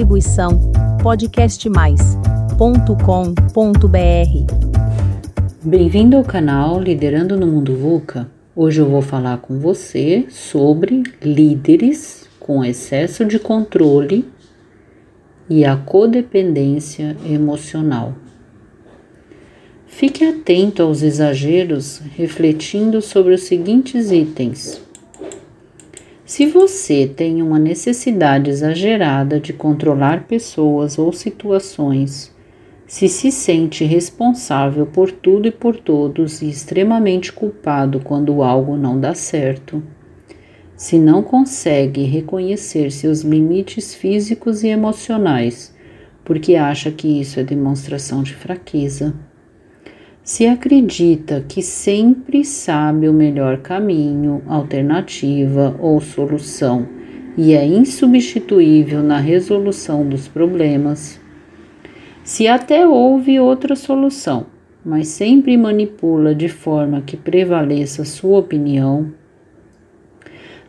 Distribuição podcastmais.com.br. Bem-vindo ao canal Liderando no Mundo VUCA. Hoje eu vou falar com você sobre líderes com excesso de controle e a codependência emocional. Fique atento aos exageros, refletindo sobre os seguintes itens. Se você tem uma necessidade exagerada de controlar pessoas ou situações, se se sente responsável por tudo e por todos e extremamente culpado quando algo não dá certo, se não consegue reconhecer seus limites físicos e emocionais, porque acha que isso é demonstração de fraqueza, se acredita que sempre sabe o melhor caminho, alternativa ou solução e é insubstituível na resolução dos problemas, se até houve outra solução, mas sempre manipula de forma que prevaleça sua opinião,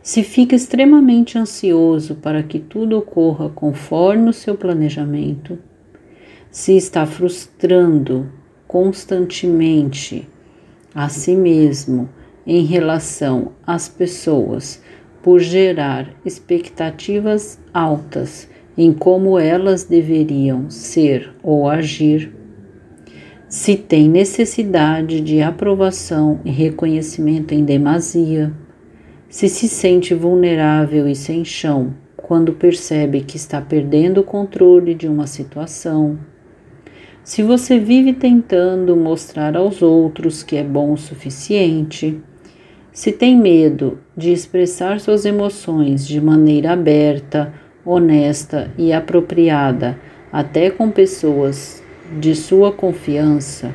se fica extremamente ansioso para que tudo ocorra conforme o seu planejamento, se está frustrando constantemente a si mesmo em relação às pessoas por gerar expectativas altas em como elas deveriam ser ou agir, se tem necessidade de aprovação e reconhecimento em demasia, se se sente vulnerável e sem chão quando percebe que está perdendo o controle de uma situação se você vive tentando mostrar aos outros que é bom o suficiente, se tem medo de expressar suas emoções de maneira aberta, honesta e apropriada, até com pessoas de sua confiança,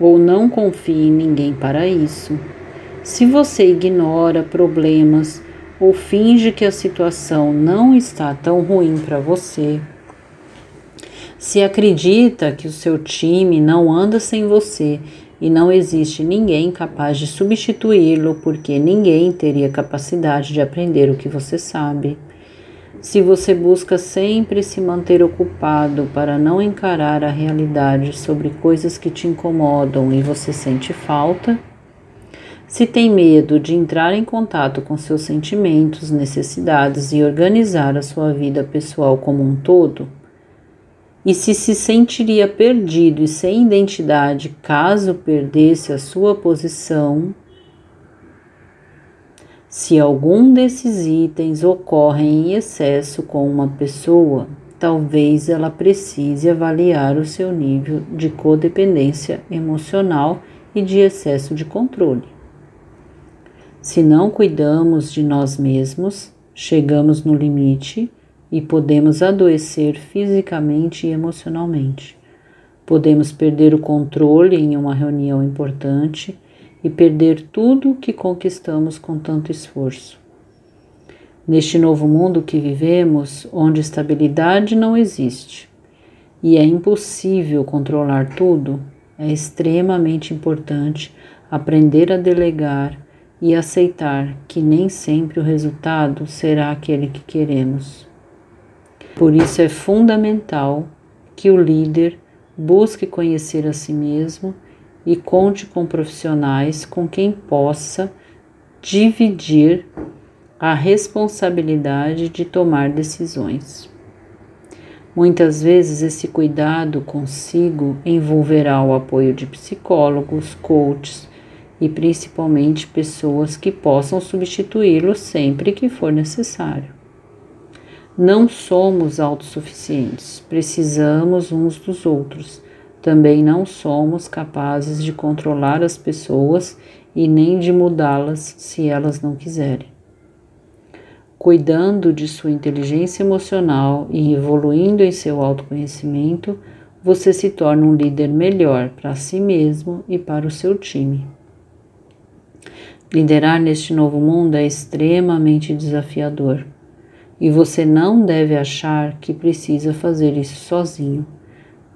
ou não confie em ninguém para isso, se você ignora problemas ou finge que a situação não está tão ruim para você, se acredita que o seu time não anda sem você e não existe ninguém capaz de substituí-lo porque ninguém teria capacidade de aprender o que você sabe. Se você busca sempre se manter ocupado para não encarar a realidade sobre coisas que te incomodam e você sente falta, se tem medo de entrar em contato com seus sentimentos, necessidades e organizar a sua vida pessoal como um todo, e se se sentiria perdido e sem identidade caso perdesse a sua posição, se algum desses itens ocorrem em excesso com uma pessoa, talvez ela precise avaliar o seu nível de codependência emocional e de excesso de controle. Se não cuidamos de nós mesmos, chegamos no limite e podemos adoecer fisicamente e emocionalmente. Podemos perder o controle em uma reunião importante e perder tudo o que conquistamos com tanto esforço. Neste novo mundo que vivemos, onde estabilidade não existe e é impossível controlar tudo, é extremamente importante aprender a delegar e aceitar que nem sempre o resultado será aquele que queremos. Por isso é fundamental que o líder busque conhecer a si mesmo e conte com profissionais com quem possa dividir a responsabilidade de tomar decisões. Muitas vezes esse cuidado consigo envolverá o apoio de psicólogos, coaches e principalmente pessoas que possam substituí-lo sempre que for necessário. Não somos autossuficientes, precisamos uns dos outros. Também não somos capazes de controlar as pessoas e nem de mudá-las se elas não quiserem. Cuidando de sua inteligência emocional e evoluindo em seu autoconhecimento, você se torna um líder melhor para si mesmo e para o seu time. Liderar neste novo mundo é extremamente desafiador e você não deve achar que precisa fazer isso sozinho.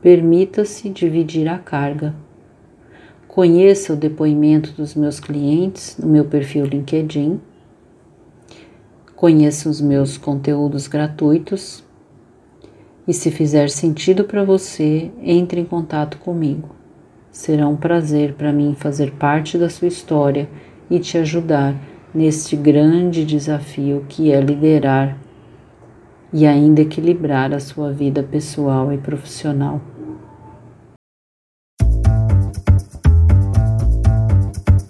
Permita-se dividir a carga. Conheça o depoimento dos meus clientes no meu perfil LinkedIn. Conheça os meus conteúdos gratuitos E se fizer sentido para você, entre em contato comigo. Será um prazer para mim fazer parte da sua história e te ajudar neste grande desafio que é liderar e ainda equilibrar a sua vida pessoal e profissional.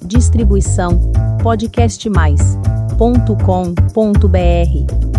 Distribuição podcastmais.com.br